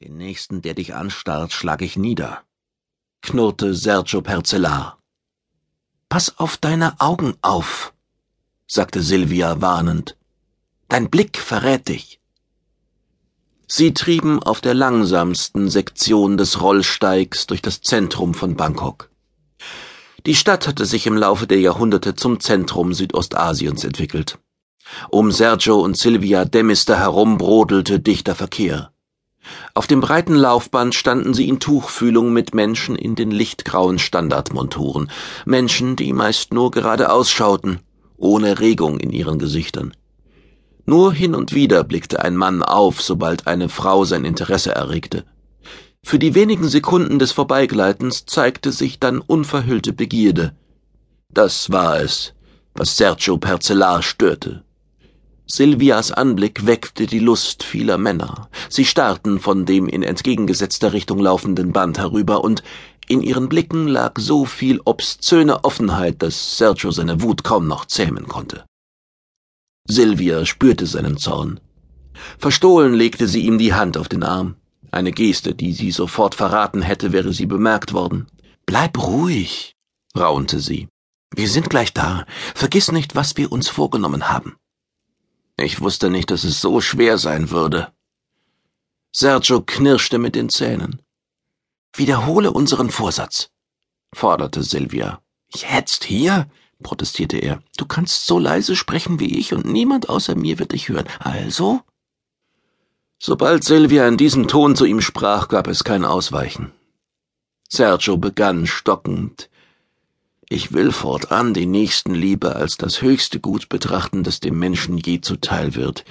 Den nächsten, der dich anstarrt, schlag ich nieder, knurrte Sergio Perzellar. Pass auf deine Augen auf, sagte Silvia warnend. Dein Blick verrät dich. Sie trieben auf der langsamsten Sektion des Rollsteigs durch das Zentrum von Bangkok. Die Stadt hatte sich im Laufe der Jahrhunderte zum Zentrum Südostasiens entwickelt. Um Sergio und Silvia Demister herum brodelte dichter Verkehr. Auf dem breiten Laufband standen sie in Tuchfühlung mit Menschen in den lichtgrauen Standardmonturen, Menschen, die meist nur geradeaus schauten, ohne Regung in ihren Gesichtern. Nur hin und wieder blickte ein Mann auf, sobald eine Frau sein Interesse erregte. Für die wenigen Sekunden des Vorbeigleitens zeigte sich dann unverhüllte Begierde. Das war es, was Sergio Percellar störte. Silvias Anblick weckte die Lust vieler Männer. Sie starrten von dem in entgegengesetzter Richtung laufenden Band herüber, und in ihren Blicken lag so viel obszöne Offenheit, dass Sergio seine Wut kaum noch zähmen konnte. Silvia spürte seinen Zorn. Verstohlen legte sie ihm die Hand auf den Arm. Eine Geste, die sie sofort verraten hätte, wäre sie bemerkt worden. Bleib ruhig, raunte sie. Wir sind gleich da. Vergiss nicht, was wir uns vorgenommen haben. Ich wusste nicht, dass es so schwer sein würde. Sergio knirschte mit den Zähnen. Wiederhole unseren Vorsatz, forderte Silvia. Jetzt hier? protestierte er. Du kannst so leise sprechen wie ich und niemand außer mir wird dich hören. Also? Sobald Silvia in diesem Ton zu ihm sprach, gab es kein Ausweichen. Sergio begann stockend. Ich will fortan die Nächstenliebe als das höchste Gut betrachten, das dem Menschen je zuteil wird.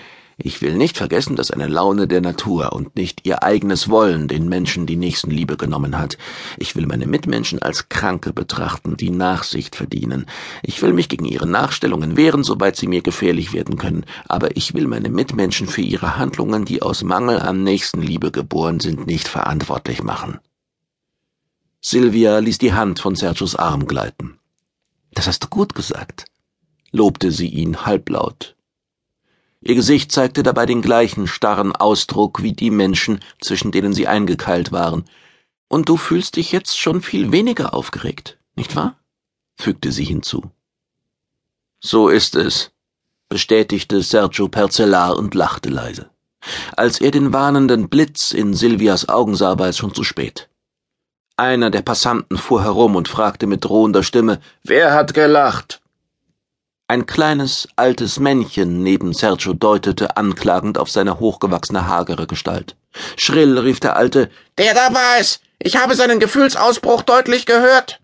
Ich will nicht vergessen, dass eine Laune der Natur und nicht ihr eigenes Wollen den Menschen die Nächstenliebe genommen hat. Ich will meine Mitmenschen als Kranke betrachten, die Nachsicht verdienen. Ich will mich gegen ihre Nachstellungen wehren, soweit sie mir gefährlich werden können. Aber ich will meine Mitmenschen für ihre Handlungen, die aus Mangel an Nächstenliebe geboren sind, nicht verantwortlich machen. Silvia ließ die Hand von Sergios Arm gleiten. Das hast du gut gesagt, lobte sie ihn halblaut. Ihr Gesicht zeigte dabei den gleichen starren Ausdruck wie die Menschen, zwischen denen sie eingekeilt waren. Und du fühlst dich jetzt schon viel weniger aufgeregt, nicht wahr? fügte sie hinzu. So ist es, bestätigte Sergio Percellar und lachte leise. Als er den warnenden Blitz in Silvias Augen sah, war es schon zu spät. Einer der Passanten fuhr herum und fragte mit drohender Stimme Wer hat gelacht? Ein kleines, altes Männchen neben Sergio deutete anklagend auf seine hochgewachsene, hagere Gestalt. Schrill rief der Alte, Der da war es! Ich habe seinen Gefühlsausbruch deutlich gehört!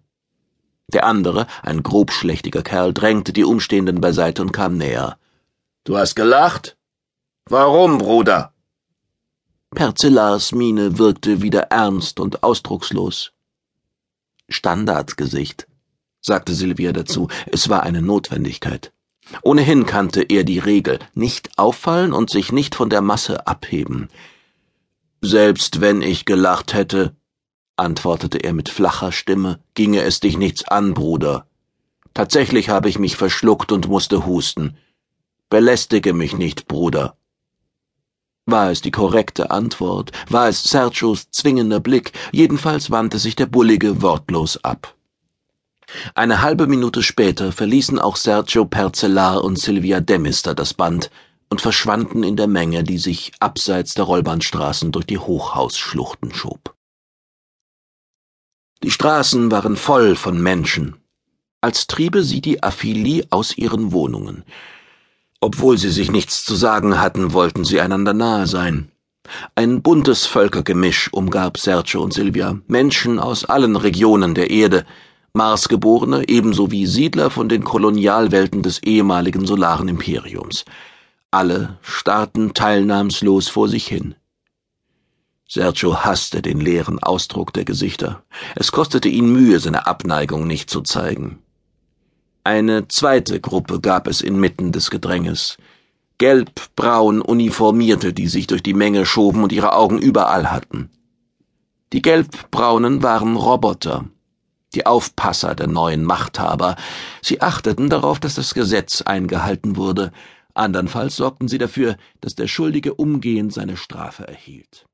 Der andere, ein grobschlächtiger Kerl, drängte die Umstehenden beiseite und kam näher. Du hast gelacht? Warum, Bruder? Perzellars Miene wirkte wieder ernst und ausdruckslos. Standardgesicht, sagte Silvia dazu, es war eine Notwendigkeit. Ohnehin kannte er die Regel, nicht auffallen und sich nicht von der Masse abheben. Selbst wenn ich gelacht hätte, antwortete er mit flacher Stimme, ginge es dich nichts an, Bruder. Tatsächlich habe ich mich verschluckt und musste husten. Belästige mich nicht, Bruder. War es die korrekte Antwort? War es Sergios zwingender Blick? Jedenfalls wandte sich der Bullige wortlos ab. Eine halbe Minute später verließen auch Sergio Percellar und Silvia Demister das Band und verschwanden in der Menge, die sich abseits der Rollbahnstraßen durch die Hochhausschluchten schob. Die Straßen waren voll von Menschen, als triebe sie die Affili aus ihren Wohnungen. Obwohl sie sich nichts zu sagen hatten, wollten sie einander nahe sein. Ein buntes Völkergemisch umgab Sergio und Silvia, Menschen aus allen Regionen der Erde, Marsgeborene ebenso wie Siedler von den Kolonialwelten des ehemaligen Solaren Imperiums. Alle starrten teilnahmslos vor sich hin. Sergio hasste den leeren Ausdruck der Gesichter. Es kostete ihn Mühe, seine Abneigung nicht zu zeigen. Eine zweite Gruppe gab es inmitten des Gedränges. Gelb-braun Uniformierte, die sich durch die Menge schoben und ihre Augen überall hatten. Die Gelbbraunen waren Roboter, die Aufpasser der neuen Machthaber. Sie achteten darauf, dass das Gesetz eingehalten wurde, andernfalls sorgten sie dafür, dass der Schuldige umgehend seine Strafe erhielt.